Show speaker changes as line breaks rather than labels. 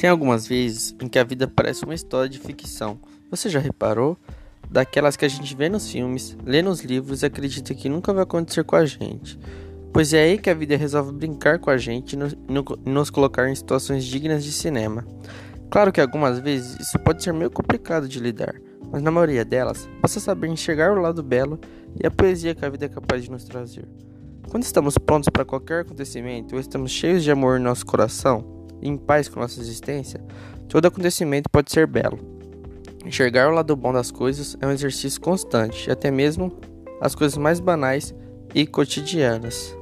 Tem algumas vezes em que a vida parece uma história de ficção. Você já reparou? Daquelas que a gente vê nos filmes, lê nos livros e acredita que nunca vai acontecer com a gente. Pois é aí que a vida resolve brincar com a gente e nos colocar em situações dignas de cinema. Claro que algumas vezes isso pode ser meio complicado de lidar, mas na maioria delas, basta saber enxergar o lado belo e a poesia que a vida é capaz de nos trazer. Quando estamos prontos para qualquer acontecimento ou estamos cheios de amor em nosso coração, em paz com nossa existência, todo acontecimento pode ser belo. Enxergar o lado bom das coisas é um exercício constante, até mesmo as coisas mais banais e cotidianas.